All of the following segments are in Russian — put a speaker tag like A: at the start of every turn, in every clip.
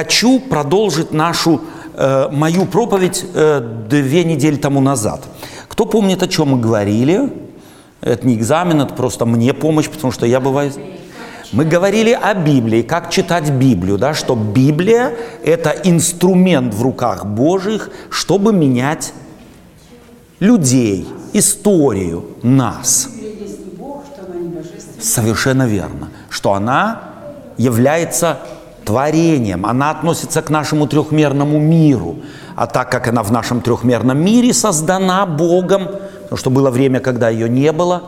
A: хочу продолжить нашу, э, мою проповедь э, две недели тому назад. Кто помнит, о чем мы говорили? Это не экзамен, это просто мне помощь, потому что я бываю... Мы говорили о Библии, как читать Библию, да, что Библия – это инструмент в руках Божьих, чтобы менять людей, историю, нас. Совершенно верно, что она является творением, она относится к нашему трехмерному миру. А так как она в нашем трехмерном мире создана Богом, потому что было время, когда ее не было,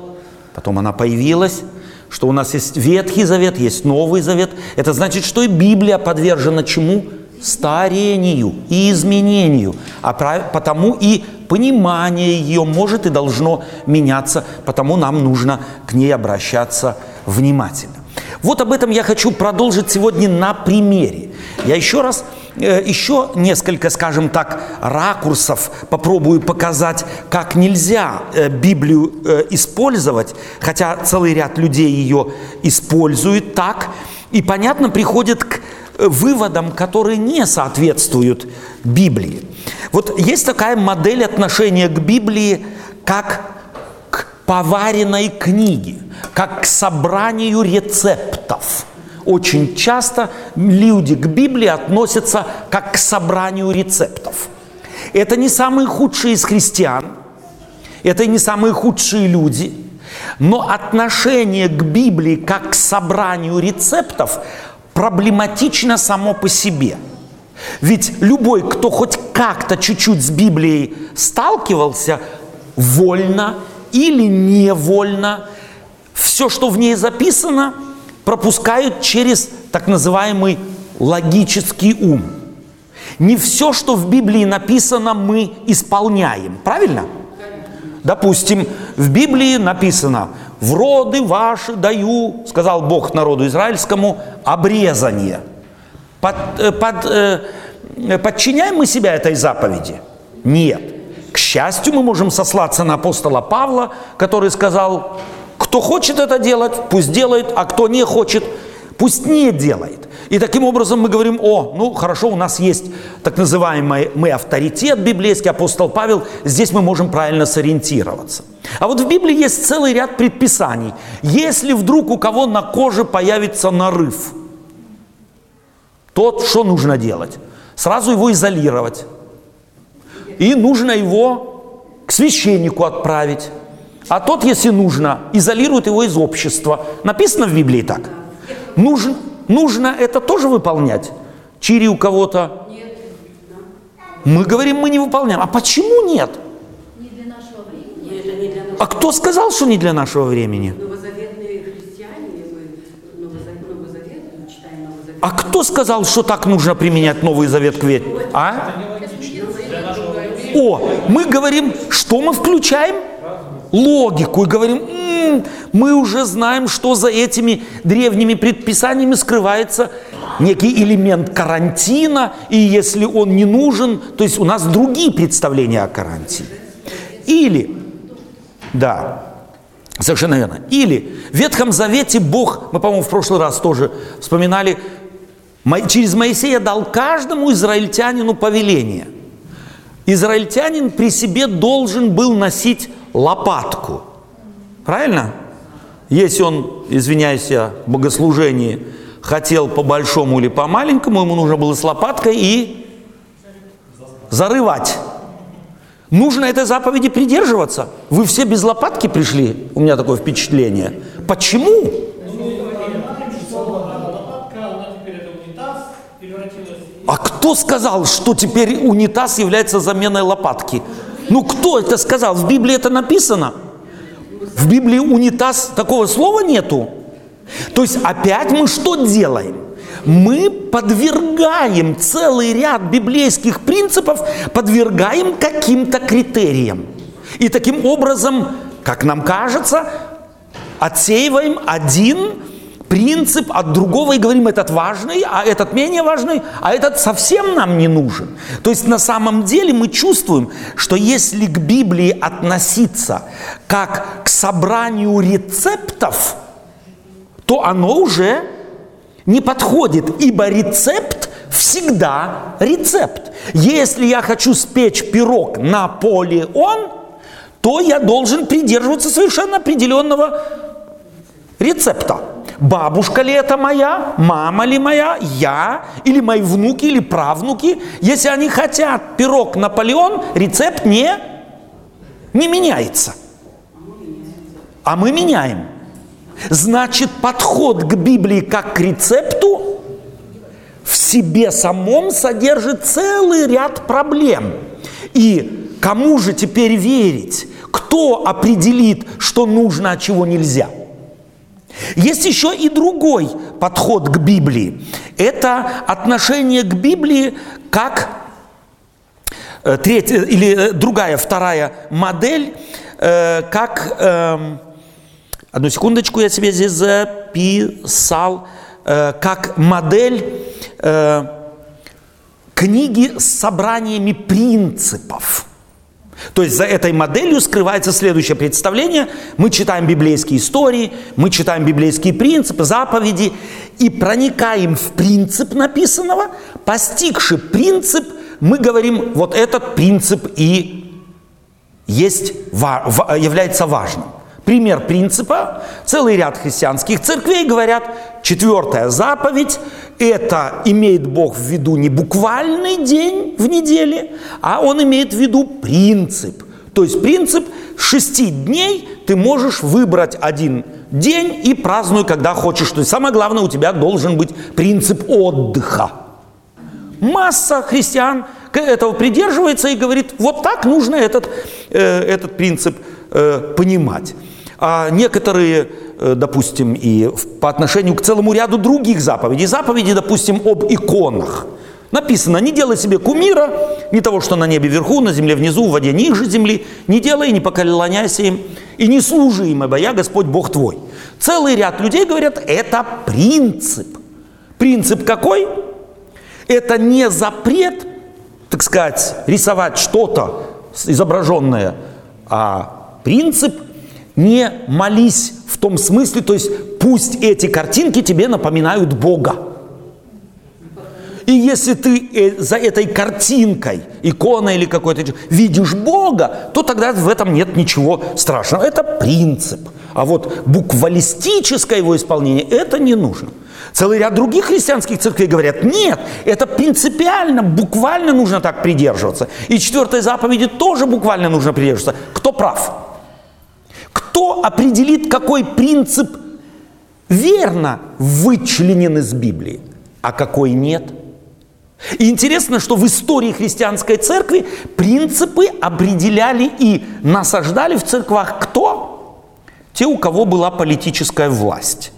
A: потом она появилась, что у нас есть Ветхий Завет, есть Новый Завет. Это значит, что и Библия подвержена чему? Старению и изменению. А потому и понимание ее может и должно меняться, потому нам нужно к ней обращаться внимательно. Вот об этом я хочу продолжить сегодня на примере. Я еще раз, э, еще несколько, скажем так, ракурсов попробую показать, как нельзя э, Библию э, использовать, хотя целый ряд людей ее использует так, и, понятно, приходит к выводам, которые не соответствуют Библии. Вот есть такая модель отношения к Библии, как поваренной книге – как к собранию рецептов. Очень часто люди к Библии относятся как к собранию рецептов. Это не самые худшие из христиан, это не самые худшие люди, но отношение к Библии как к собранию рецептов проблематично само по себе. Ведь любой, кто хоть как-то чуть-чуть с Библией сталкивался, вольно или невольно – все, что в ней записано, пропускают через так называемый логический ум. Не все, что в Библии написано, мы исполняем. Правильно? Допустим, в Библии написано «В роды ваши даю, сказал Бог народу израильскому, обрезание». Под, э, под, э, подчиняем мы себя этой заповеди? Нет. Счастью, мы можем сослаться на апостола Павла, который сказал, кто хочет это делать, пусть делает, а кто не хочет, пусть не делает. И таким образом мы говорим, о, ну хорошо, у нас есть так называемый мы авторитет библейский, апостол Павел, здесь мы можем правильно сориентироваться. А вот в Библии есть целый ряд предписаний. Если вдруг у кого на коже появится нарыв, то что нужно делать? Сразу его изолировать. И нужно его к священнику отправить. А тот, если нужно, изолирует его из общества. Написано в Библии так. Нужно, нужно это тоже выполнять. Чири у кого-то. Мы говорим, мы не выполняем. А почему нет? А кто сказал, что не для нашего времени? А кто сказал, что так нужно применять Новый Завет к вере? А? О, мы говорим, что мы включаем? логику и говорим, м-м, мы уже знаем, что за этими древними предписаниями скрывается некий элемент карантина, и если он не нужен, то есть у нас другие представления о карантине. Или, да, совершенно верно, или в Ветхом Завете Бог, мы, по-моему, в прошлый раз тоже вспоминали, через Моисея дал каждому израильтянину повеление. Израильтянин при себе должен был носить лопатку. Правильно? Если он, извиняюсь я, в богослужении хотел по большому или по маленькому, ему нужно было с лопаткой и зарывать. Нужно этой заповеди придерживаться. Вы все без лопатки пришли, у меня такое впечатление. Почему? А кто сказал, что теперь унитаз является заменой лопатки? Ну кто это сказал? В Библии это написано. В Библии унитаз такого слова нету. То есть опять мы что делаем? Мы подвергаем целый ряд библейских принципов, подвергаем каким-то критериям. И таким образом, как нам кажется, отсеиваем один принцип от другого и говорим, этот важный, а этот менее важный, а этот совсем нам не нужен. То есть на самом деле мы чувствуем, что если к Библии относиться как к собранию рецептов, то оно уже не подходит, ибо рецепт всегда рецепт. Если я хочу спечь пирог Наполеон, то я должен придерживаться совершенно определенного рецепта. Бабушка ли это моя, мама ли моя, я, или мои внуки, или правнуки. Если они хотят пирог Наполеон, рецепт не, не меняется. А мы меняем. Значит, подход к Библии как к рецепту в себе самом содержит целый ряд проблем. И кому же теперь верить? Кто определит, что нужно, а чего нельзя? Есть еще и другой подход к Библии. Это отношение к Библии как э, третья или э, другая, вторая модель, э, как эм, Одну секундочку, я себе здесь записал, как модель книги с собраниями принципов. То есть за этой моделью скрывается следующее представление. Мы читаем библейские истории, мы читаем библейские принципы, заповеди и проникаем в принцип написанного. Постигши принцип, мы говорим, вот этот принцип и есть, является важным. Пример принципа. Целый ряд христианских церквей говорят, четвертая заповедь – это имеет Бог в виду не буквальный день в неделе, а Он имеет в виду принцип. То есть принцип шести дней ты можешь выбрать один день и празднуй, когда хочешь. То есть самое главное, у тебя должен быть принцип отдыха. Масса христиан этого придерживается и говорит, вот так нужно этот, э, этот принцип э, понимать а некоторые, э, допустим, и по отношению к целому ряду других заповедей. Заповеди, допустим, об иконах. Написано, не делай себе кумира, не того, что на небе вверху, на земле внизу, в воде ниже земли, не делай, не поклоняйся им, и не служи им, ибо я Господь Бог твой. Целый ряд людей говорят, это принцип. Принцип какой? Это не запрет, так сказать, рисовать что-то изображенное, а принцип – не молись в том смысле, то есть пусть эти картинки тебе напоминают Бога. И если ты э, за этой картинкой, иконой или какой-то, видишь Бога, то тогда в этом нет ничего страшного. Это принцип. А вот буквалистическое его исполнение, это не нужно. Целый ряд других христианских церквей говорят, нет, это принципиально, буквально нужно так придерживаться. И четвертой заповеди тоже буквально нужно придерживаться. Кто прав? Кто определит, какой принцип верно вычленен из Библии, а какой нет? И интересно, что в истории христианской церкви принципы определяли и насаждали в церквах кто? Те, у кого была политическая власть.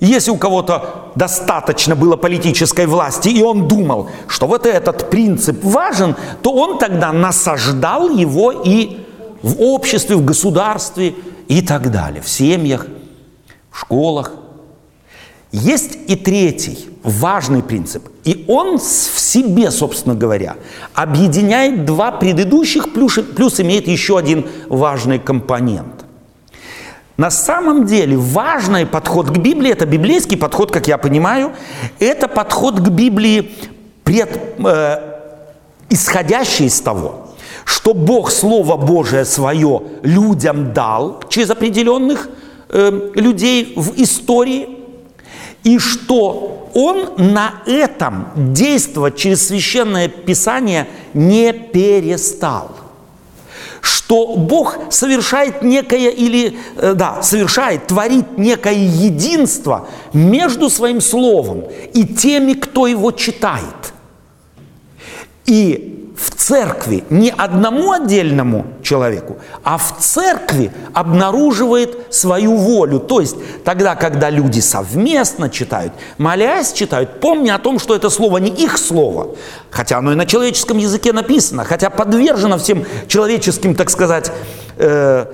A: Если у кого-то достаточно было политической власти, и он думал, что вот этот принцип важен, то он тогда насаждал его и в обществе, в государстве и так далее, в семьях, в школах. Есть и третий важный принцип, и он в себе, собственно говоря, объединяет два предыдущих, плюс, плюс имеет еще один важный компонент. На самом деле важный подход к Библии, это библейский подход, как я понимаю, это подход к Библии, пред, э, исходящий из того, что Бог Слово Божие свое людям дал через определенных э, людей в истории, и что Он на этом действовать через священное Писание не перестал что Бог совершает некое или, э, да, совершает, творит некое единство между своим словом и теми, кто его читает. И в церкви не одному отдельному человеку, а в церкви обнаруживает свою волю. То есть тогда, когда люди совместно читают, молясь читают, помня о том, что это слово не их слово, хотя оно и на человеческом языке написано, хотя подвержено всем человеческим, так сказать, э,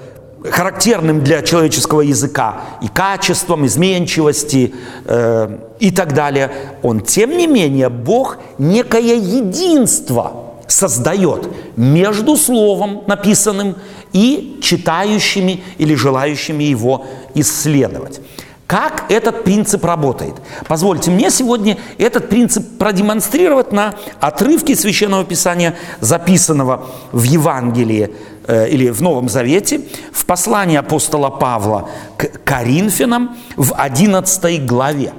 A: характерным для человеческого языка и качеством, изменчивости э, и так далее, он, тем не менее, Бог некое единство – создает между словом написанным и читающими или желающими его исследовать. Как этот принцип работает? Позвольте мне сегодня этот принцип продемонстрировать на отрывке Священного Писания, записанного в Евангелии э, или в Новом Завете, в послании апостола Павла к Коринфянам в 11 главе.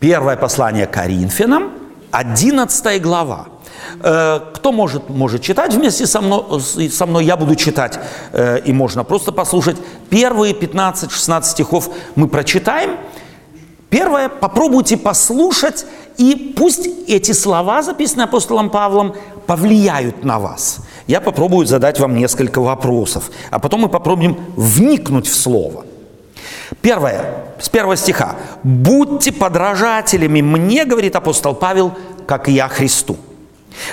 A: Первое послание Коринфянам, 11 глава. Э, кто может, может читать вместе со мной, со мной, я буду читать, э, и можно просто послушать. Первые 15-16 стихов мы прочитаем. Первое, попробуйте послушать, и пусть эти слова, записанные апостолом Павлом, повлияют на вас. Я попробую задать вам несколько вопросов, а потом мы попробуем вникнуть в слово. Первое, с первого стиха. «Будьте подражателями мне, говорит апостол Павел, как и я Христу».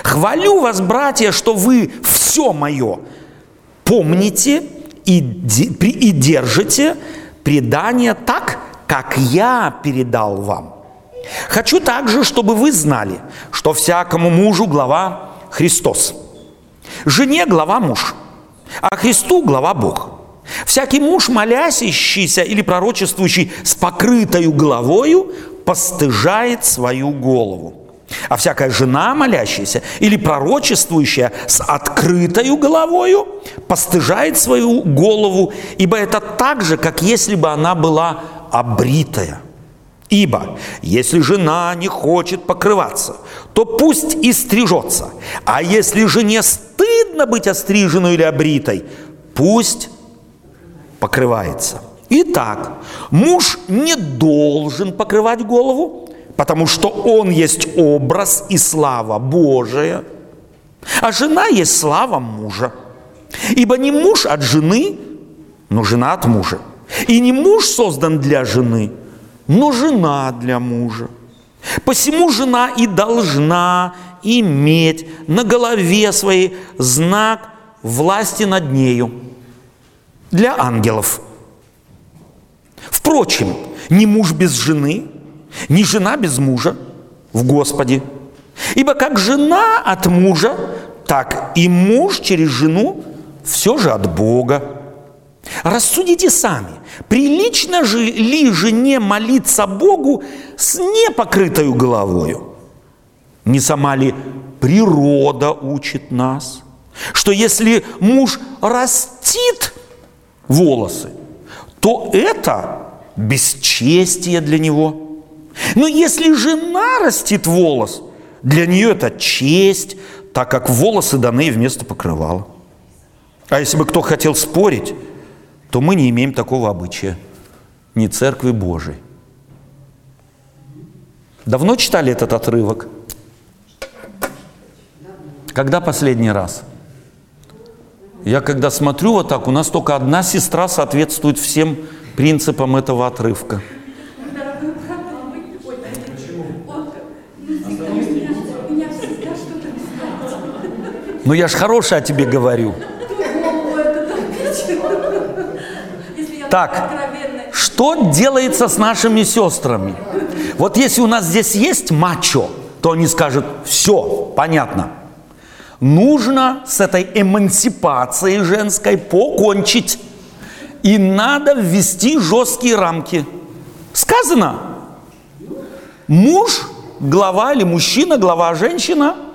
A: Хвалю вас, братья, что вы все мое помните и, и держите предание так, как я передал вам. Хочу также, чтобы вы знали, что всякому мужу глава Христос, жене глава муж, а Христу глава Бог. Всякий муж, молящийся или пророчествующий с покрытою головою, постыжает свою голову. А всякая жена, молящаяся или пророчествующая с открытою головою, постыжает свою голову, ибо это так же, как если бы она была обритая. Ибо если жена не хочет покрываться, то пусть и стрижется. А если жене стыдно быть остриженной или обритой, пусть покрывается. Итак, муж не должен покрывать голову, потому что он есть образ и слава Божия, а жена есть слава мужа. Ибо не муж от жены, но жена от мужа. И не муж создан для жены, но жена для мужа. Посему жена и должна иметь на голове своей знак власти над нею для ангелов. Впрочем, не муж без жены – не жена без мужа в Господе. Ибо как жена от мужа, так и муж через жену все же от Бога. Рассудите сами, прилично же ли жене молиться Богу с непокрытою головою? Не сама ли природа учит нас, что если муж растит волосы, то это бесчестие для него – но если жена растит волос, для нее это честь, так как волосы даны вместо покрывала. А если бы кто хотел спорить, то мы не имеем такого обычая. Ни Церкви Божией. Давно читали этот отрывок? Когда последний раз? Я когда смотрю вот так, у нас только одна сестра соответствует всем принципам этого отрывка – Ну я ж хороший о тебе говорю. Так, что делается с нашими сестрами? Вот если у нас здесь есть мачо, то они скажут, все, понятно. Нужно с этой эмансипацией женской покончить. И надо ввести жесткие рамки. Сказано, муж, глава или мужчина, глава, женщина –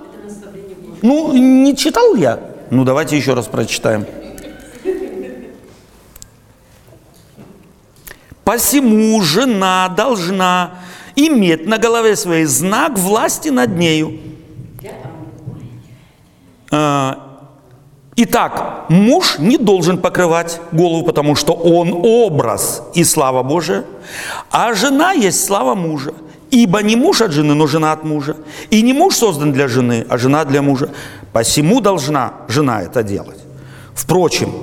A: ну, не читал я. Ну, давайте еще раз прочитаем. Посему жена должна иметь на голове своей знак власти над нею. А, итак, муж не должен покрывать голову, потому что он образ и слава Божия, а жена есть слава мужа. Ибо не муж от жены, но жена от мужа. И не муж создан для жены, а жена для мужа. Посему должна жена это делать. Впрочем,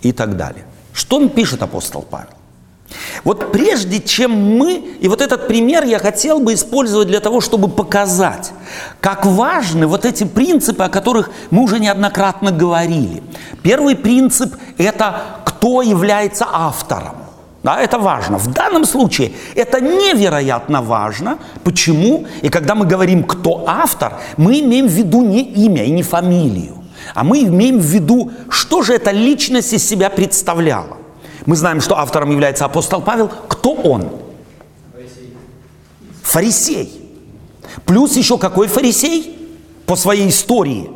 A: и так далее. Что он пишет, апостол Павел? Вот прежде чем мы, и вот этот пример я хотел бы использовать для того, чтобы показать, как важны вот эти принципы, о которых мы уже неоднократно говорили. Первый принцип – это кто является автором. Да, это важно. В данном случае это невероятно важно. Почему? И когда мы говорим, кто автор, мы имеем в виду не имя и не фамилию, а мы имеем в виду, что же эта личность из себя представляла. Мы знаем, что автором является апостол Павел. Кто он? Фарисей. Плюс еще какой фарисей? По своей истории.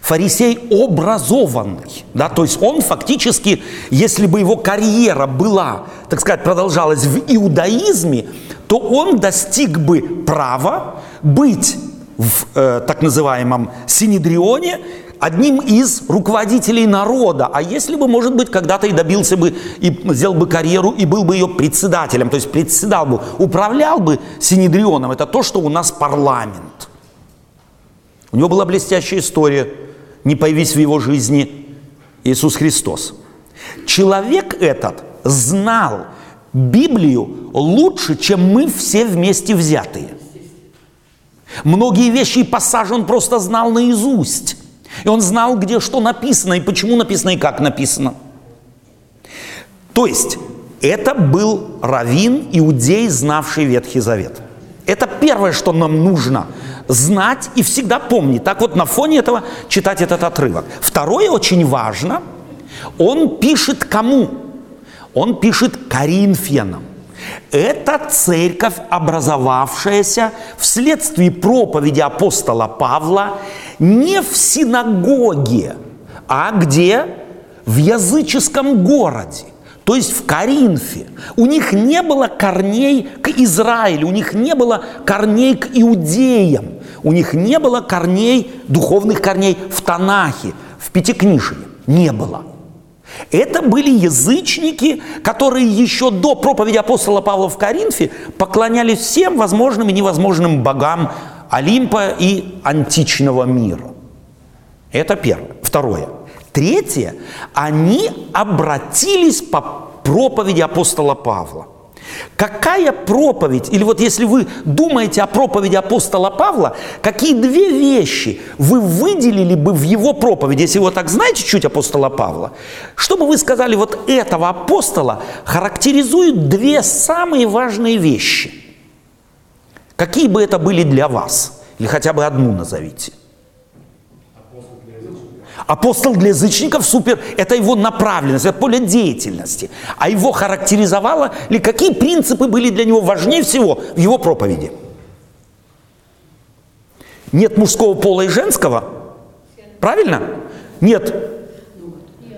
A: Фарисей образованный. Да? То есть он фактически, если бы его карьера была, так сказать, продолжалась в иудаизме, то он достиг бы права быть в э, так называемом Синедрионе одним из руководителей народа. А если бы, может быть, когда-то и добился бы, и сделал бы карьеру, и был бы ее председателем, то есть председал бы, управлял бы Синедрионом, это то, что у нас парламент. У него была блестящая история, не появись в его жизни Иисус Христос. Человек этот знал Библию лучше, чем мы все вместе взятые. Многие вещи и пассажи он просто знал наизусть. И он знал, где что написано, и почему написано, и как написано. То есть, это был раввин, иудей, знавший Ветхий Завет. Это первое, что нам нужно знать и всегда помнить. Так вот, на фоне этого читать этот отрывок. Второе, очень важно, он пишет кому? Он пишет Коринфянам. Это церковь, образовавшаяся вследствие проповеди апостола Павла не в синагоге, а где? В языческом городе. То есть в Коринфе. У них не было корней к Израилю, у них не было корней к иудеям, у них не было корней, духовных корней в Танахе, в Пятикнижии. Не было. Это были язычники, которые еще до проповеди апостола Павла в Коринфе поклонялись всем возможным и невозможным богам Олимпа и античного мира. Это первое. Второе. Третье. Они обратились по проповеди апостола Павла – Какая проповедь, или вот если вы думаете о проповеди апостола Павла, какие две вещи вы выделили бы в его проповеди, если вы так знаете чуть апостола Павла, чтобы вы сказали, вот этого апостола характеризуют две самые важные вещи. Какие бы это были для вас? Или хотя бы одну назовите. Апостол для язычников супер, это его направленность, это поле деятельности. А его характеризовало ли, какие принципы были для него важнее всего в его проповеди? Нет мужского пола и женского? Правильно? Нет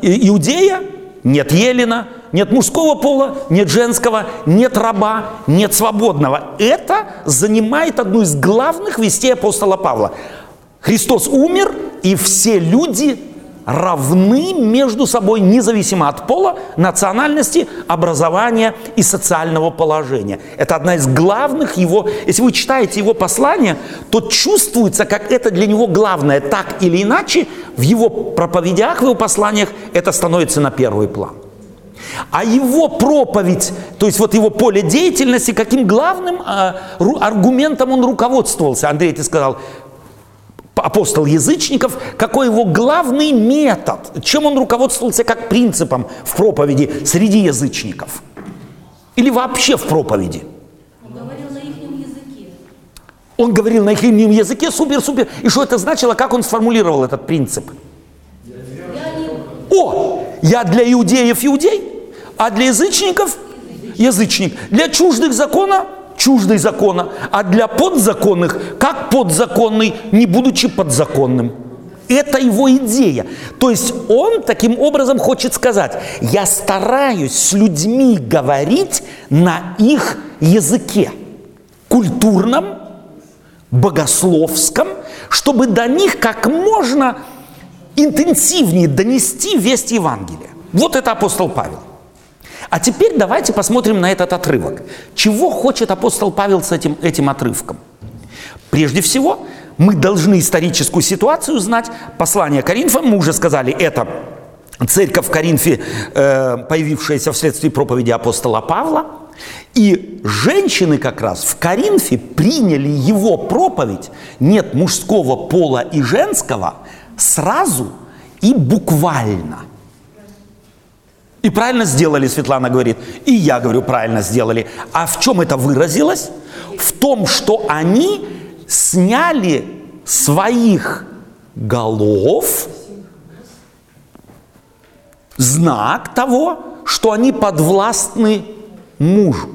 A: иудея, нет елена, нет мужского пола, нет женского, нет раба, нет свободного. Это занимает одну из главных вестей апостола Павла. Христос умер, и все люди равны между собой, независимо от пола, национальности, образования и социального положения. Это одна из главных его, если вы читаете его послание, то чувствуется, как это для него главное. Так или иначе, в его проповедях, в его посланиях это становится на первый план. А его проповедь, то есть вот его поле деятельности, каким главным э, аргументом он руководствовался? Андрей, ты сказал, апостол язычников, какой его главный метод, чем он руководствовался как принципом в проповеди среди язычников? Или вообще в проповеди?
B: Он говорил на их языке.
A: Он говорил на их языке, супер-супер. И что это значило, как он сформулировал этот принцип? О, я для иудеев иудей, а для язычников язычник. Для чуждых закона чуждый закона, а для подзаконных, как подзаконный, не будучи подзаконным. Это его идея. То есть он таким образом хочет сказать, я стараюсь с людьми говорить на их языке, культурном, богословском, чтобы до них как можно интенсивнее донести весть Евангелия. Вот это апостол Павел. А теперь давайте посмотрим на этот отрывок. Чего хочет апостол Павел с этим, этим отрывком? Прежде всего, мы должны историческую ситуацию знать. Послание Коринфам, мы уже сказали, это церковь в Коринфе, э, появившаяся вследствие проповеди апостола Павла. И женщины как раз в Коринфе приняли его проповедь, нет мужского пола и женского, сразу и буквально – и правильно сделали, Светлана говорит. И я говорю, правильно сделали. А в чем это выразилось? В том, что они сняли своих голов знак того, что они подвластны мужу.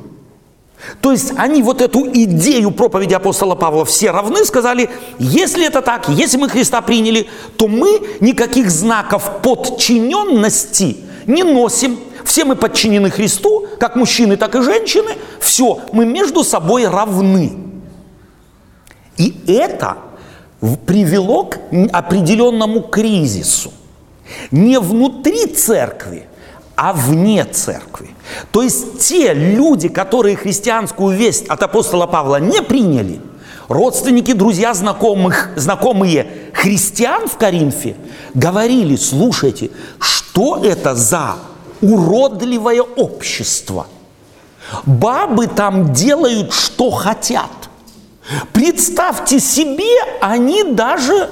A: То есть они вот эту идею проповеди апостола Павла все равны, сказали, если это так, если мы Христа приняли, то мы никаких знаков подчиненности не носим. Все мы подчинены Христу, как мужчины, так и женщины. Все, мы между собой равны. И это привело к определенному кризису. Не внутри церкви, а вне церкви. То есть те люди, которые христианскую весть от апостола Павла не приняли, родственники, друзья, знакомых, знакомые христиан в Коринфе, говорили, слушайте, что это за уродливое общество? Бабы там делают, что хотят. Представьте себе, они даже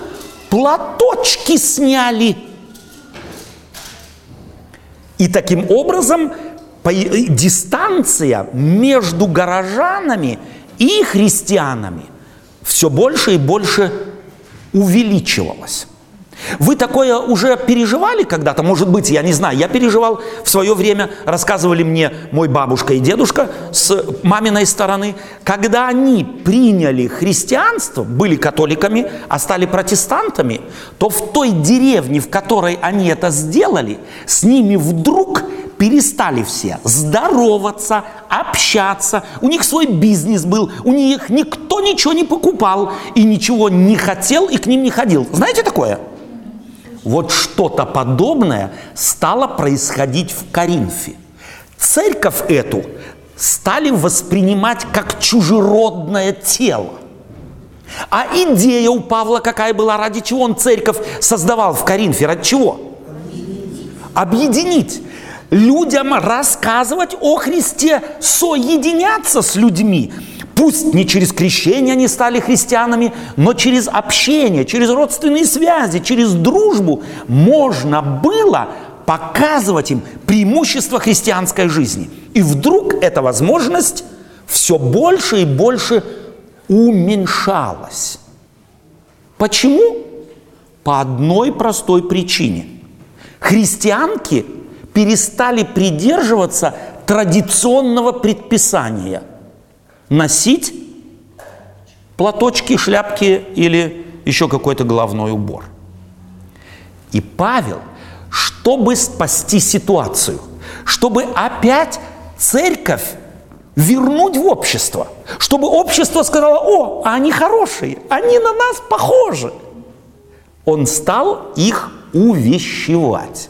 A: платочки сняли – и таким образом дистанция между горожанами и христианами все больше и больше увеличивалась. Вы такое уже переживали когда-то? Может быть, я не знаю. Я переживал в свое время, рассказывали мне мой бабушка и дедушка с маминой стороны, когда они приняли христианство, были католиками, а стали протестантами, то в той деревне, в которой они это сделали, с ними вдруг перестали все здороваться, общаться. У них свой бизнес был, у них никто ничего не покупал и ничего не хотел и к ним не ходил. Знаете такое? Вот что-то подобное стало происходить в Коринфе. Церковь эту стали воспринимать как чужеродное тело. А идея у Павла какая была? Ради чего он церковь создавал в Коринфе? Ради чего? Объединить. Людям рассказывать о Христе, соединяться с людьми. Пусть не через крещение они стали христианами, но через общение, через родственные связи, через дружбу можно было показывать им преимущество христианской жизни. И вдруг эта возможность все больше и больше уменьшалась. Почему? По одной простой причине. Христианки перестали придерживаться традиционного предписания – носить платочки, шляпки или еще какой-то головной убор. И Павел, чтобы спасти ситуацию, чтобы опять церковь вернуть в общество, чтобы общество сказало, о, они хорошие, они на нас похожи. Он стал их увещевать.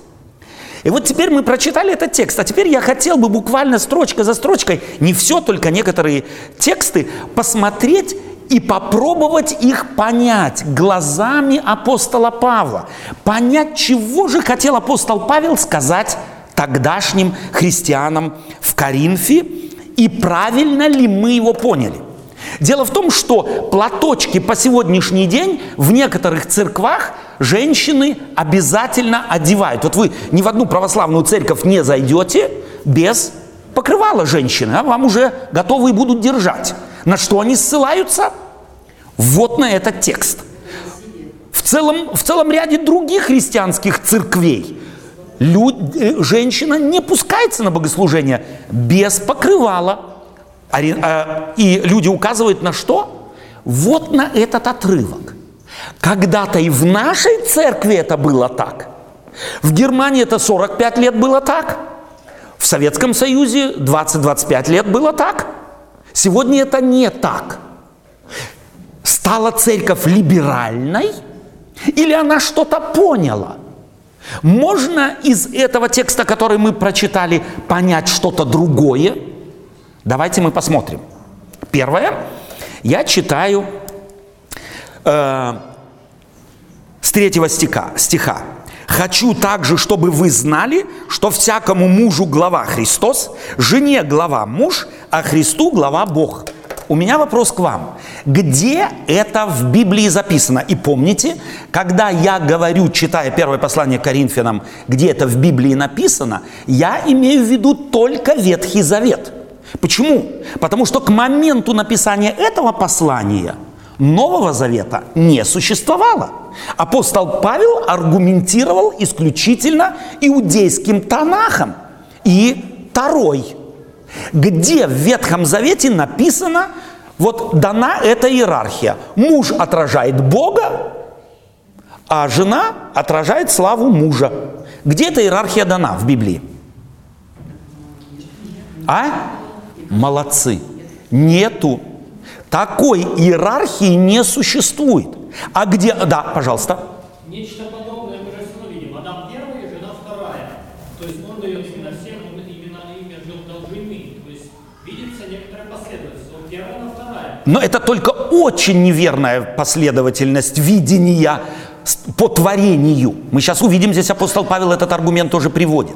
A: И вот теперь мы прочитали этот текст, а теперь я хотел бы буквально строчка за строчкой, не все, только некоторые тексты, посмотреть и попробовать их понять глазами апостола Павла. Понять, чего же хотел апостол Павел сказать тогдашним христианам в Коринфе, и правильно ли мы его поняли. Дело в том, что платочки по сегодняшний день в некоторых церквах женщины обязательно одевают. Вот вы ни в одну православную церковь не зайдете без покрывала женщины, а вам уже готовы будут держать. На что они ссылаются? Вот на этот текст. В целом, в целом ряде других христианских церквей люд, э, женщина не пускается на богослужение без покрывала. А, и люди указывают на что? Вот на этот отрывок. Когда-то и в нашей церкви это было так. В Германии это 45 лет было так. В Советском Союзе 20-25 лет было так. Сегодня это не так. Стала церковь либеральной или она что-то поняла? Можно из этого текста, который мы прочитали, понять что-то другое? Давайте мы посмотрим. Первое. Я читаю э, с третьего стиха, стиха. «Хочу также, чтобы вы знали, что всякому мужу глава Христос, жене глава муж, а Христу глава Бог». У меня вопрос к вам. Где это в Библии записано? И помните, когда я говорю, читая первое послание Коринфянам, где это в Библии написано, я имею в виду только Ветхий Завет. Почему? Потому что к моменту написания этого послания Нового Завета не существовало. Апостол Павел аргументировал исключительно иудейским Танахом. и второй. Где в Ветхом Завете написано, вот дана эта иерархия. Муж отражает Бога, а жена отражает славу мужа. Где эта иерархия дана в Библии? А? Молодцы. Нету. Такой иерархии не существует. А где... Да, пожалуйста.
C: Нечто подобное мы же все видим. Адам первый, жена вторая. То есть он дает именно всем, он именно имя жил должны. То есть видится некоторая последовательность. Вот первая, она вторая.
A: Но это только очень неверная последовательность видения по творению. Мы сейчас увидим, здесь апостол Павел этот аргумент тоже приводит.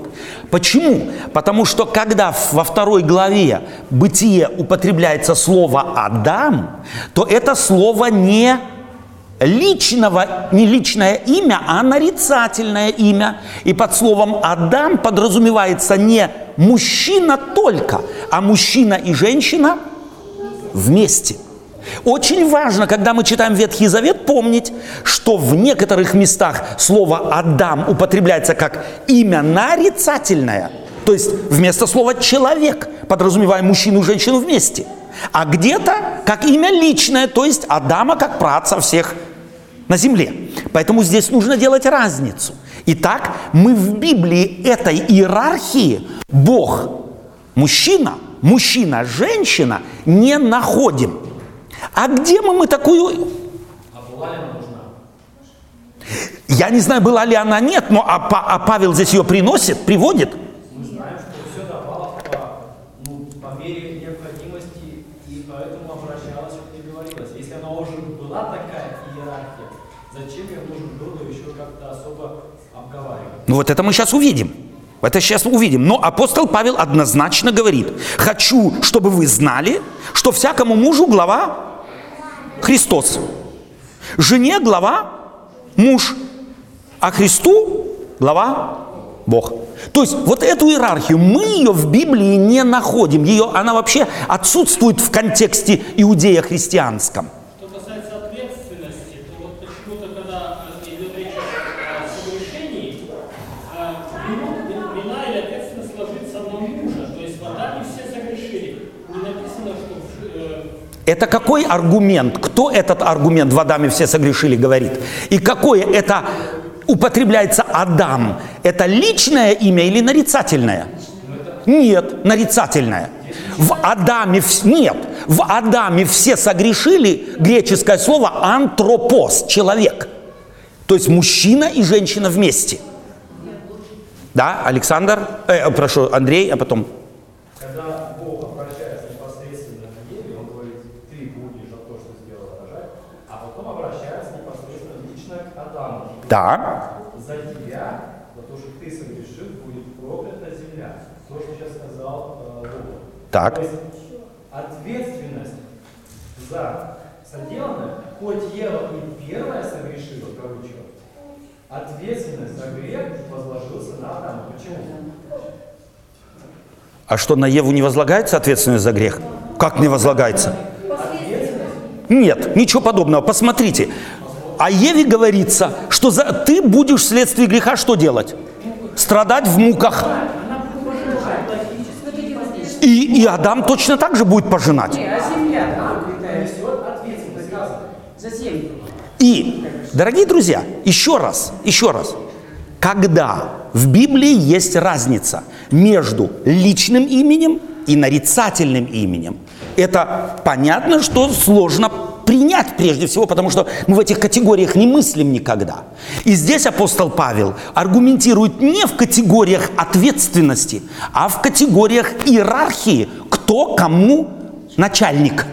A: Почему? Потому что когда во второй главе «Бытие» употребляется слово «Адам», то это слово не личного, не личное имя, а нарицательное имя. И под словом «Адам» подразумевается не мужчина только, а мужчина и женщина вместе. Очень важно, когда мы читаем Ветхий Завет, помнить, что в некоторых местах слово «Адам» употребляется как имя нарицательное, то есть вместо слова «человек», подразумевая мужчину и женщину вместе, а где-то как имя личное, то есть Адама как праца всех на земле. Поэтому здесь нужно делать разницу. Итак, мы в Библии этой иерархии Бог, мужчина, мужчина, женщина не находим. А где мы, мы такую... Я не знаю, была ли она, нет, но а, а Павел здесь ее приносит, приводит.
D: Мы знаем, что все давалось по, ну, по мере необходимости, и поэтому обращалась, и говорилось. Если она уже была такая иерархия, зачем ее нужно было еще как-то особо обговаривать?
A: Ну вот это мы сейчас увидим. Это сейчас увидим. Но апостол Павел однозначно говорит, хочу, чтобы вы знали, что всякому мужу глава Христос. Жене глава муж, а Христу глава Бог. То есть вот эту иерархию мы ее в Библии не находим. Ее, она вообще отсутствует в контексте иудея-христианском.
C: Что касается ответственности, то вот почему-то, когда э, идет речь о согрешении, э, вину- вина или ответственность ложится на мужа. То есть в Адаме все согрешили. Не написано, что в, э,
A: Это какой аргумент? Кто этот аргумент в Адаме все согрешили говорит? И какое это употребляется Адам? Это личное имя или нарицательное? Нет, нарицательное. В Адаме нет. В Адаме все согрешили греческое слово антропос, человек. То есть мужчина и женщина вместе. Да, Александр, э, прошу, Андрей, а потом
D: Когда Бог обращается непосредственно к Еве, Он говорит, ты будешь за то, что сделал рожать, а потом обращается непосредственно лично к Адаму.
A: Да,
D: За тебя, за то, что ты согрешил, будет проклята земля. То, что сейчас сказал э, Бог.
A: Так.
D: То есть ответственность за соделанное, хоть Ева и первая согрешила, кавычках, ответственность за грех возложился на Адама. Почему?
A: А что, на Еву не возлагается ответственность за грех? Как не возлагается? Нет, ничего подобного. Посмотрите. О Еве говорится, что за, ты будешь вследствие греха что делать? Страдать в муках. И, и Адам точно так же будет пожинать.
E: А землю.
A: И, дорогие друзья, еще раз, еще раз. Когда в Библии есть разница между личным именем и нарицательным именем, это понятно, что сложно принять прежде всего, потому что мы в этих категориях не мыслим никогда. И здесь апостол Павел аргументирует не в категориях ответственности, а в категориях иерархии, кто кому начальник.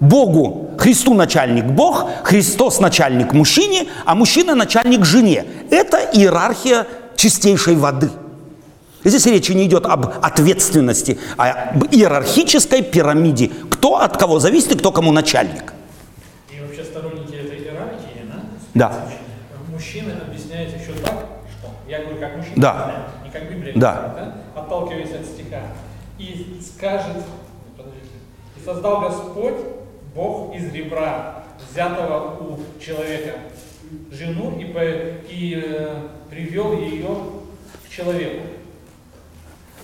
A: Богу, Христу начальник Бог, Христос начальник мужчине, а мужчина начальник жене. Это иерархия чистейшей воды. Здесь речи не идет об ответственности, а об иерархической пирамиде. Кто от кого зависит и кто кому начальник.
C: и вообще сторонники этой иерархии,
A: Да.
C: да? Мужчины объясняют еще так, что я говорю как мужчина,
A: Да.
C: не как Библия,
A: Да.
C: да? отталкиваясь от стиха. И скажет, подождите, и создал Господь, Бог из ребра, взятого у человека, жену и, по- и э, привел ее к человеку.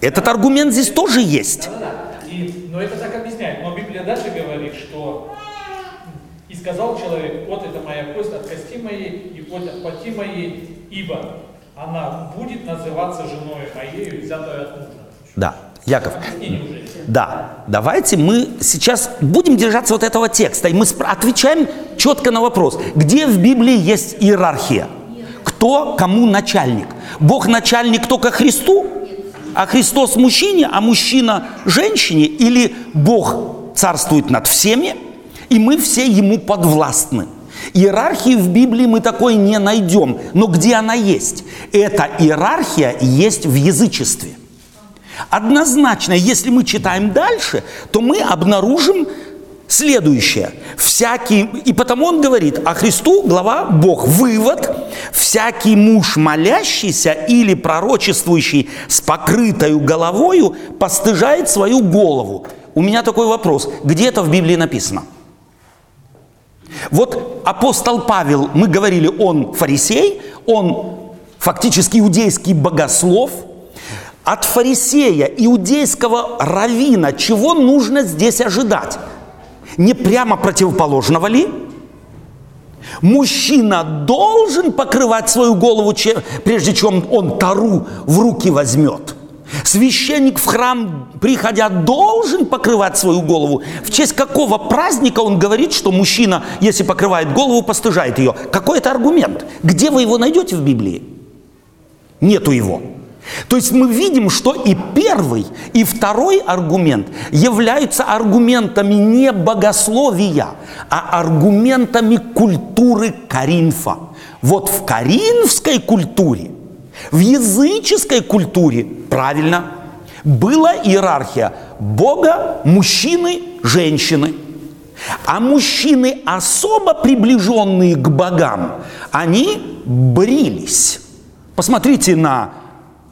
A: Этот аргумент здесь тоже есть.
F: Да-да-да. И, но это так объясняет. Но Библия дальше говорит, что и сказал человек, вот это моя кость от кости моей и плоть от плоти моей, ибо она будет называться женой моею, взятой от мужа.
A: Да, Яков. Да, давайте мы сейчас будем держаться вот этого текста, и мы отвечаем четко на вопрос, где в Библии есть иерархия? Кто кому начальник? Бог начальник только Христу, а Христос мужчине, а мужчина женщине? Или Бог царствует над всеми, и мы все ему подвластны? Иерархии в Библии мы такой не найдем, но где она есть? Эта иерархия есть в язычестве. Однозначно, если мы читаем дальше, то мы обнаружим следующее. Всякий, и потому он говорит, а Христу глава Бог. Вывод, всякий муж молящийся или пророчествующий с покрытою головою постыжает свою голову. У меня такой вопрос. Где это в Библии написано? Вот апостол Павел, мы говорили, он фарисей, он фактически иудейский богослов. От фарисея, иудейского равина, чего нужно здесь ожидать? Не прямо противоположного ли? Мужчина должен покрывать свою голову, прежде чем он тару в руки возьмет. Священник в храм, приходя, должен покрывать свою голову. В честь какого праздника он говорит, что мужчина, если покрывает голову, постыжает ее? Какой это аргумент? Где вы его найдете в Библии? Нету его. То есть мы видим, что и первый, и второй аргумент являются аргументами не богословия, а аргументами культуры Каринфа. Вот в каринфской культуре, в языческой культуре, правильно, была иерархия Бога, мужчины, женщины. А мужчины, особо приближенные к богам, они брились. Посмотрите на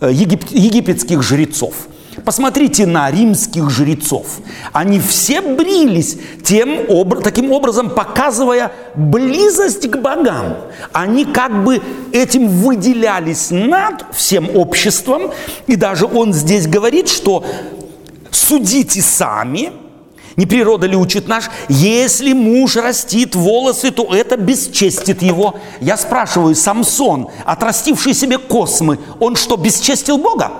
A: егип- египетских жрецов. Посмотрите на римских жрецов. Они все брились, тем таким образом показывая близость к богам. Они как бы этим выделялись над всем обществом. И даже он здесь говорит, что судите сами, не природа ли учит наш? Если муж растит волосы, то это бесчестит его. Я спрашиваю, Самсон, отрастивший себе космы, он что, бесчестил Бога?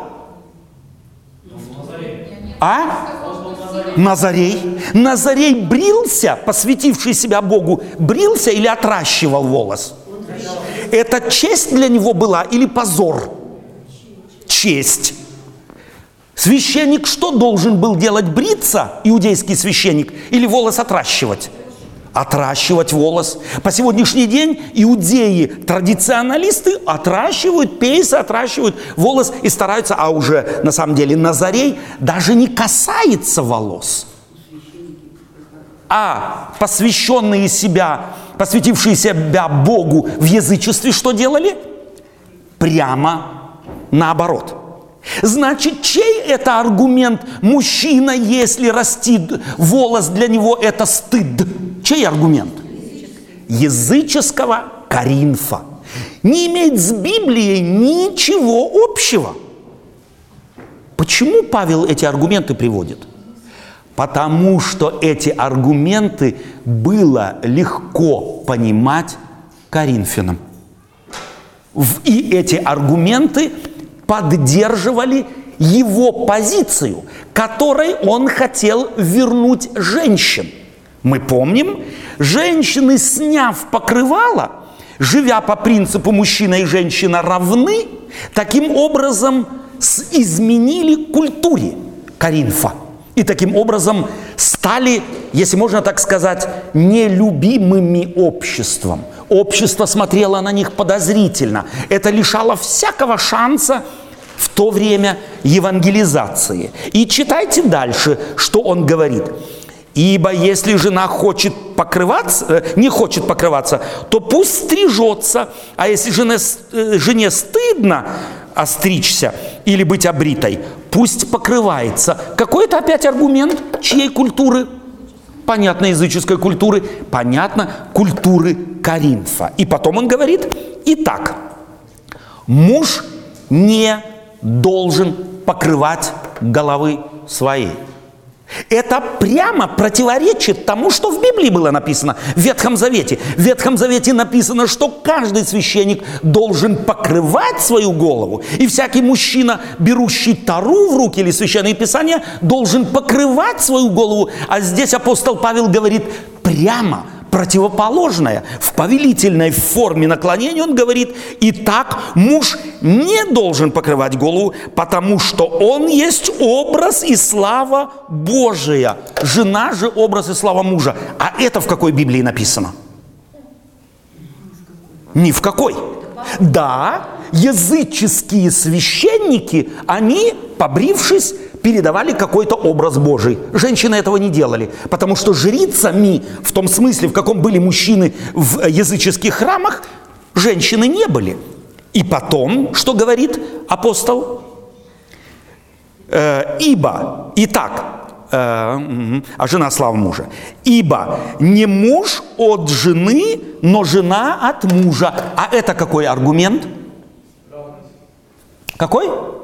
A: А? Назарей. Назарей брился, посвятивший себя Богу, брился или отращивал волос? Это честь для него была или позор? Честь. Священник что должен был делать? Бриться, иудейский священник, или волос отращивать? Отращивать волос. По сегодняшний день иудеи, традиционалисты, отращивают пейсы, отращивают волос и стараются, а уже на самом деле Назарей даже не касается волос. А посвященные себя, посвятившие себя Богу в язычестве, что делали? Прямо наоборот. Значит, чей это аргумент? Мужчина, если растит волос, для него это стыд. Чей аргумент? Языческого Каринфа. Не имеет с Библией ничего общего. Почему Павел эти аргументы приводит? Потому что эти аргументы было легко понимать Коринфянам. И эти аргументы поддерживали его позицию, которой он хотел вернуть женщин. Мы помним, женщины, сняв покрывало, живя по принципу мужчина и женщина равны, таким образом изменили культуре Каринфа. И таким образом стали, если можно так сказать, нелюбимыми обществом. Общество смотрело на них подозрительно. Это лишало всякого шанса в то время евангелизации. И читайте дальше, что он говорит. Ибо если жена хочет покрываться, э, не хочет покрываться, то пусть стрижется. А если жене, э, жене стыдно остричься или быть обритой, пусть покрывается. Какой это опять аргумент? Чьей культуры? Понятно, языческой культуры. Понятно, культуры Каринфа. И потом он говорит, итак, муж не должен покрывать головы своей. Это прямо противоречит тому, что в Библии было написано, в Ветхом Завете. В Ветхом Завете написано, что каждый священник должен покрывать свою голову. И всякий мужчина, берущий Тару в руки или Священное Писание, должен покрывать свою голову. А здесь апостол Павел говорит прямо – противоположное. В повелительной форме наклонения он говорит, и так муж не должен покрывать голову, потому что он есть образ и слава Божия. Жена же образ и слава мужа. А это в какой Библии написано? Ни в какой. Да, языческие священники, они, побрившись, передавали какой-то образ Божий. Женщины этого не делали, потому что жрицами, в том смысле, в каком были мужчины в языческих храмах, женщины не были. И потом, что говорит апостол? Э, ибо, итак, э, а жена слава мужа. Ибо не муж от жены, но жена от мужа. А это какой аргумент? Какой?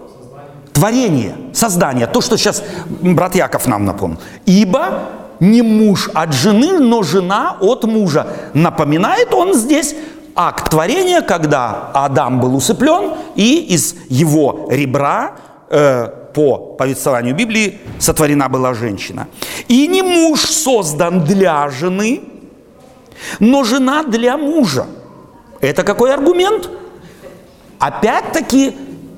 A: Творение, создание, то, что сейчас брат Яков нам напомнил. Ибо не муж от жены, но жена от мужа. Напоминает он здесь акт творения, когда Адам был усыплен, и из его ребра э, по повествованию Библии сотворена была женщина. И не муж создан для жены, но жена для мужа. Это какой аргумент? Опять-таки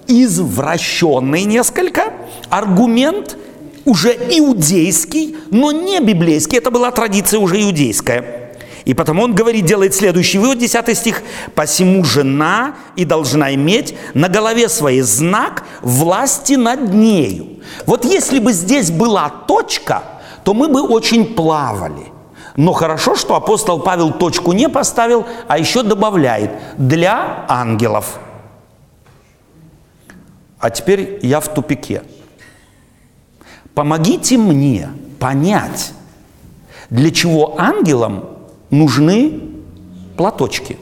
A: извращенный несколько, аргумент уже иудейский, но не библейский, это была традиция уже иудейская. И потому он говорит, делает следующий вывод, 10 стих. «Посему жена и должна иметь на голове своей знак власти над нею». Вот если бы здесь была точка, то мы бы очень плавали. Но хорошо, что апостол Павел точку не поставил, а еще добавляет «для ангелов». А теперь я в тупике. Помогите мне понять, для чего ангелам нужны платочки.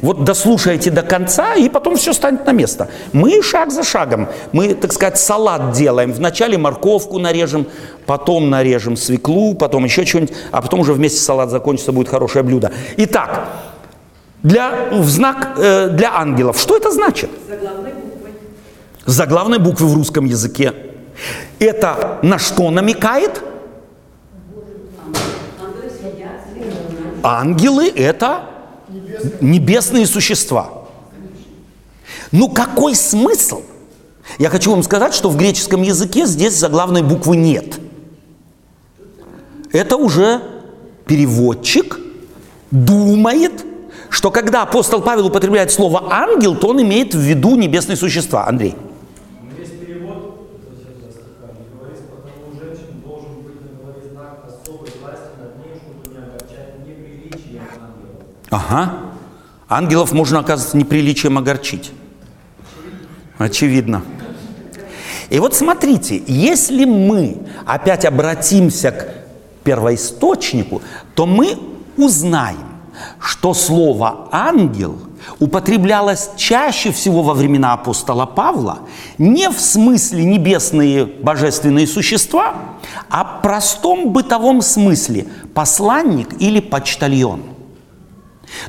A: Вот дослушайте до конца, и потом все станет на место. Мы шаг за шагом, мы, так сказать, салат делаем. Вначале морковку нарежем, потом нарежем свеклу, потом еще что-нибудь, а потом уже вместе салат закончится, будет хорошее блюдо. Итак, для, в знак э, для ангелов. Что это значит?
E: Заглавной буквой.
A: Заглавной буквы в русском языке. Это на что намекает?
E: Ангелы
A: это небесные существа. Ну какой смысл? Я хочу вам сказать, что в греческом языке здесь заглавной буквы нет. Это уже переводчик думает, что когда апостол Павел употребляет слово ангел, то он имеет в виду небесные существа. Андрей. Ага. Ангелов можно, оказывается, неприличием огорчить. Очевидно. И вот смотрите, если мы опять обратимся к первоисточнику, то мы узнаем, что слово «ангел» употреблялось чаще всего во времена апостола Павла не в смысле небесные божественные существа, а в простом бытовом смысле посланник или почтальон –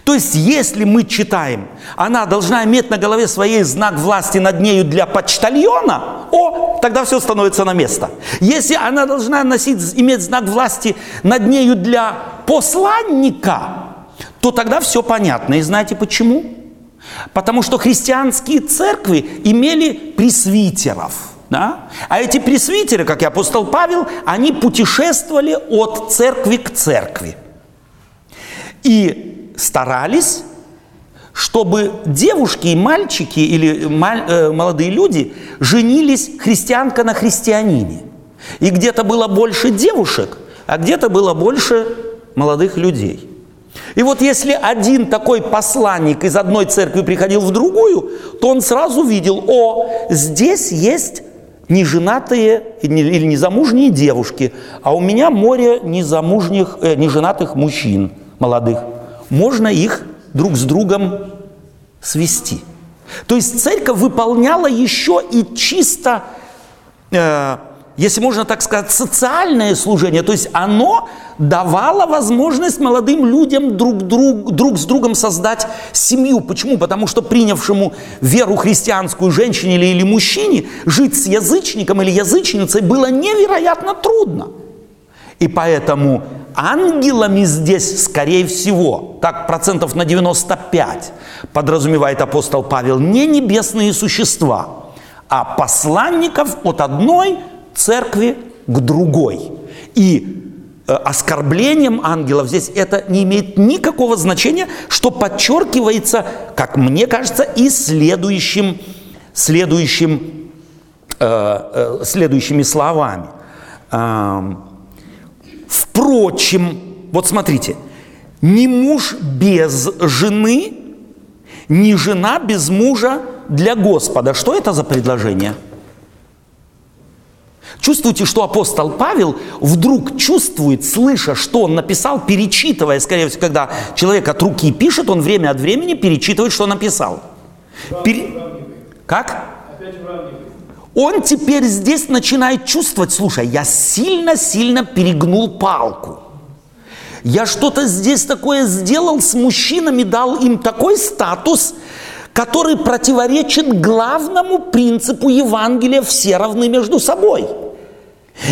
A: то есть, если мы читаем, она должна иметь на голове своей знак власти над нею для почтальона, о, тогда все становится на место. Если она должна носить, иметь знак власти над нею для посланника, то тогда все понятно. И знаете почему? Потому что христианские церкви имели пресвитеров. Да? А эти пресвитеры, как и апостол Павел, они путешествовали от церкви к церкви. И старались, чтобы девушки и мальчики или э, молодые люди женились христианка на христианине. И где-то было больше девушек, а где-то было больше молодых людей. И вот если один такой посланник из одной церкви приходил в другую, то он сразу видел, о, здесь есть неженатые или незамужние девушки, а у меня море незамужних, э, неженатых мужчин молодых. Можно их друг с другом свести. То есть церковь выполняла еще и чисто, э, если можно так сказать, социальное служение. То есть оно давало возможность молодым людям друг, друг, друг с другом создать семью. Почему? Потому что принявшему веру христианскую женщине или, или мужчине жить с язычником или язычницей было невероятно трудно. И поэтому ангелами здесь, скорее всего, так процентов на 95, подразумевает апостол Павел, не небесные существа, а посланников от одной церкви к другой. И э, оскорблением ангелов здесь это не имеет никакого значения, что подчеркивается, как мне кажется, и следующим, следующим, э, э, следующими словами. Впрочем, вот смотрите, ни муж без жены, ни жена без мужа для Господа. Что это за предложение? Чувствуете, что апостол Павел вдруг чувствует, слыша, что он написал, перечитывая, скорее всего, когда человек от руки пишет, он время от времени перечитывает, что написал. Пере... Как? Он теперь здесь начинает чувствовать, слушай, я сильно-сильно перегнул палку. Я что-то здесь такое сделал с мужчинами, дал им такой статус, который противоречит главному принципу Евангелия «все равны между собой».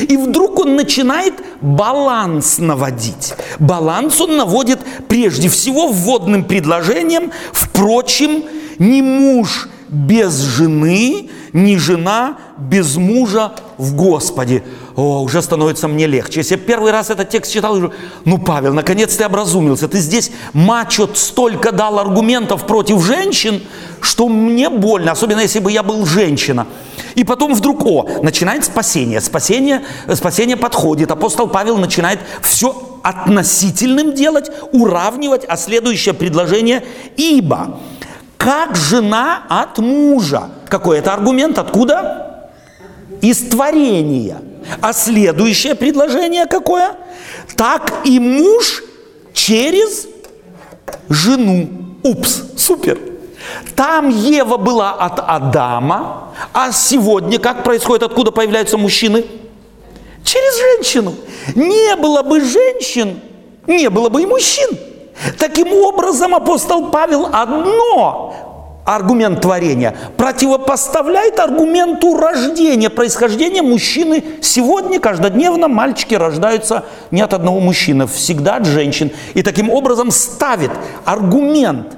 A: И вдруг он начинает баланс наводить. Баланс он наводит прежде всего вводным предложением, впрочем, не муж без жены, ни жена без мужа в Господе. О, уже становится мне легче. Если я первый раз этот текст читал, я говорю, ну, Павел, наконец ты образумился. Ты здесь мачо столько дал аргументов против женщин, что мне больно, особенно если бы я был женщина. И потом вдруг, о, начинает спасение. Спасение, спасение подходит. Апостол Павел начинает все относительным делать, уравнивать, а следующее предложение – ибо как жена от мужа. Какой это аргумент? Откуда? Из творения. А следующее предложение какое? Так и муж через жену. Упс, супер. Там Ева была от Адама, а сегодня как происходит, откуда появляются мужчины? Через женщину. Не было бы женщин, не было бы и мужчин. Таким образом, апостол Павел одно аргумент творения противопоставляет аргументу рождения, происхождения мужчины. Сегодня каждодневно мальчики рождаются не от одного мужчины, всегда от женщин. И таким образом ставит аргумент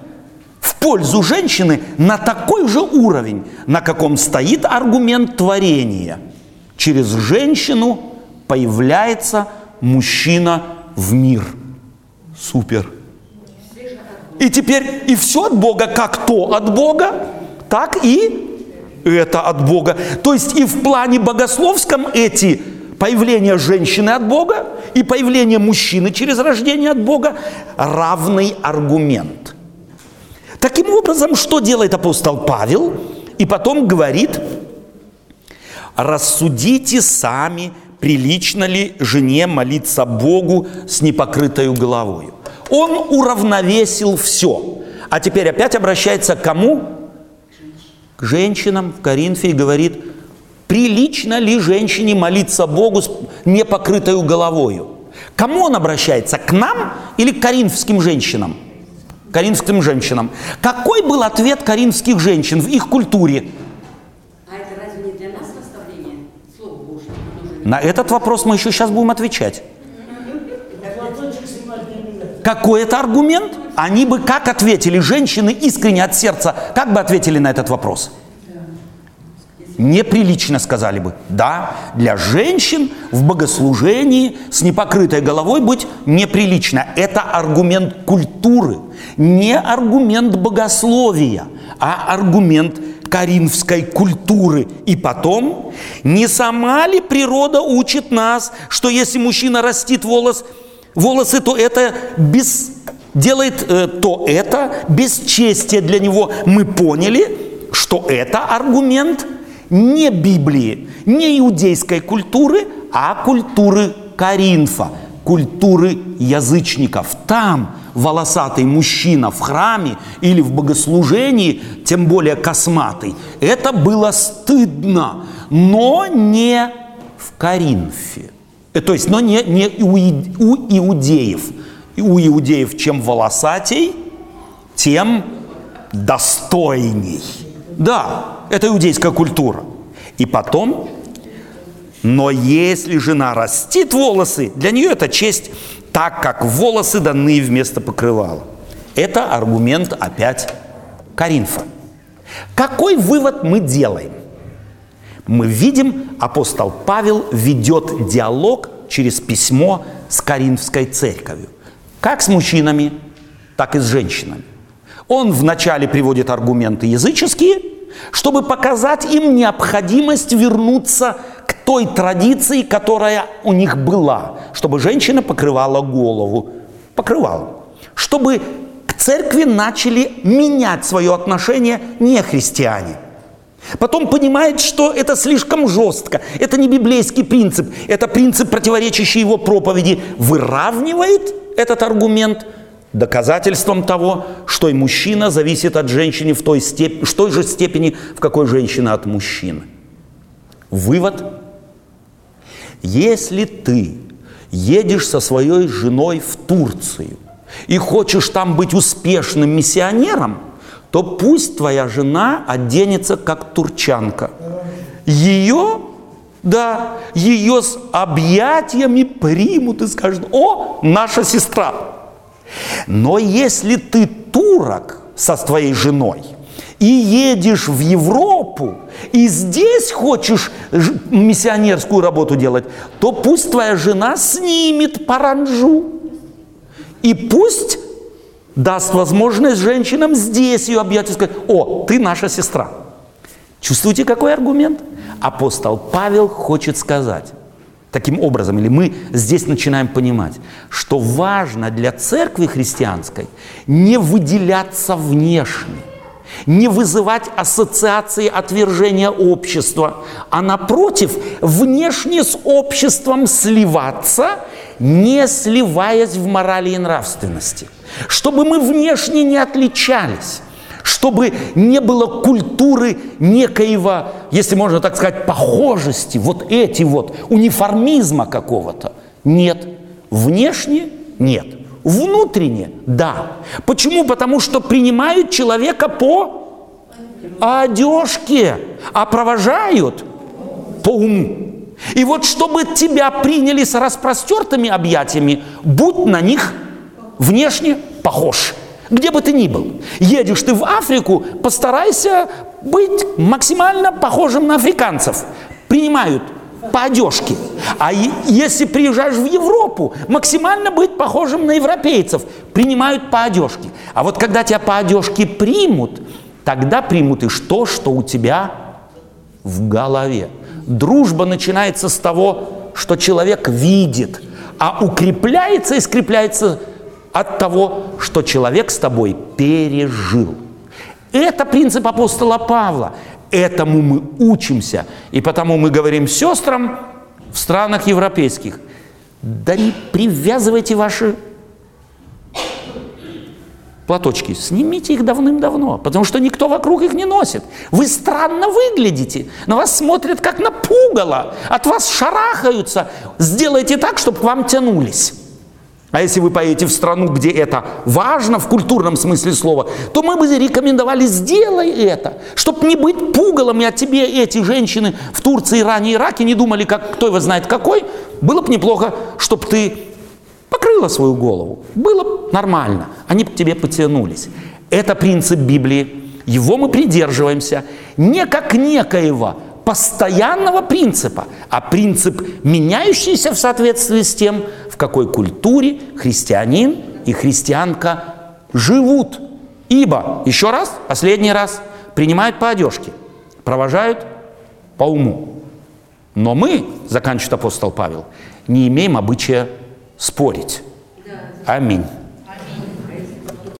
A: в пользу женщины на такой же уровень, на каком стоит аргумент творения. Через женщину появляется мужчина в мир. Супер. И теперь и все от Бога, как то от Бога, так и это от Бога. То есть и в плане богословском эти появление женщины от Бога и появление мужчины через рождение от Бога равный аргумент. Таким образом, что делает апостол Павел? И потом говорит, рассудите сами, прилично ли жене молиться Богу с непокрытой головою. Он уравновесил все. А теперь опять обращается к кому? К женщинам в Коринфе и говорит, прилично ли женщине молиться Богу с непокрытой головою? Кому он обращается? К нам или к коринфским женщинам? Коринфским женщинам. Какой был ответ коринфских женщин в их культуре?
E: А это разве не для нас наставление? Слово Божье.
A: На этот вопрос мы еще сейчас будем отвечать. Какой это аргумент? Они бы как ответили, женщины искренне от сердца, как бы ответили на этот вопрос? Неприлично сказали бы. Да, для женщин в богослужении с непокрытой головой быть неприлично. Это аргумент культуры, не аргумент богословия, а аргумент коринфской культуры. И потом, не сама ли природа учит нас, что если мужчина растит волос, волосы, то это без, делает э, то это бесчестие для него. Мы поняли, что это аргумент не Библии, не иудейской культуры, а культуры Коринфа, культуры язычников. Там волосатый мужчина в храме или в богослужении, тем более косматый, это было стыдно, но не в Коринфе. Э, То есть, но не, не у, у иудеев. У иудеев чем волосатей, тем достойней. Да, это иудейская культура. И потом, но если жена растит волосы, для нее это честь, так как волосы даны вместо покрывала. Это аргумент опять Коринфа. Какой вывод мы делаем? Мы видим, апостол Павел ведет диалог через письмо с Коринфской церковью. Как с мужчинами, так и с женщинами. Он вначале приводит аргументы языческие, чтобы показать им необходимость вернуться к той традиции, которая у них была, чтобы женщина покрывала голову, покрывала, чтобы к церкви начали менять свое отношение не христиане. Потом понимает, что это слишком жестко, это не библейский принцип, это принцип, противоречащий его проповеди, выравнивает этот аргумент доказательством того, что и мужчина зависит от женщины в той, степ... в той же степени, в какой женщина от мужчины. Вывод. Если ты едешь со своей женой в Турцию и хочешь там быть успешным миссионером, то пусть твоя жена оденется как турчанка. Ее, да, ее с объятиями примут и скажут, о, наша сестра. Но если ты турок со своей женой и едешь в Европу, и здесь хочешь миссионерскую работу делать, то пусть твоя жена снимет паранжу. И пусть даст возможность женщинам здесь ее объять и сказать, о, ты наша сестра. Чувствуете, какой аргумент? Апостол Павел хочет сказать, таким образом, или мы здесь начинаем понимать, что важно для церкви христианской не выделяться внешне, не вызывать ассоциации отвержения общества, а напротив, внешне с обществом сливаться, не сливаясь в морали и нравственности. Чтобы мы внешне не отличались, чтобы не было культуры некоего, если можно так сказать, похожести, вот эти вот, униформизма какого-то. Нет. Внешне нет. Внутренне – да. Почему? Потому что принимают человека по одежке, а провожают по уму. И вот чтобы тебя приняли с распростертыми объятиями, будь на них внешне похож. Где бы ты ни был. Едешь ты в Африку, постарайся быть максимально похожим на африканцев. Принимают по одежке. А если приезжаешь в Европу, максимально быть похожим на европейцев. Принимают по одежке. А вот когда тебя по одежке примут, тогда примут и что, что у тебя в голове. Дружба начинается с того, что человек видит, а укрепляется и скрепляется от того, что человек с тобой пережил. Это принцип апостола Павла. Этому мы учимся. И потому мы говорим сестрам в странах европейских, да не привязывайте ваши платочки, снимите их давным-давно, потому что никто вокруг их не носит. Вы странно выглядите, на вас смотрят как на пугало, от вас шарахаются. Сделайте так, чтобы к вам тянулись. А если вы поедете в страну, где это важно в культурном смысле слова, то мы бы рекомендовали сделай это, чтобы не быть пугалом, и о тебе эти женщины в Турции, Иране, Ираке не думали, как кто его знает какой. Было бы неплохо, чтобы ты покрыла свою голову. Было бы нормально. Они к тебе потянулись. Это принцип Библии. Его мы придерживаемся не как некоего постоянного принципа, а принцип, меняющийся в соответствии с тем, в какой культуре христианин и христианка живут. Ибо, еще раз, последний раз, принимают по одежке, провожают по уму. Но мы, заканчивает апостол Павел, не имеем обычая спорить. Аминь.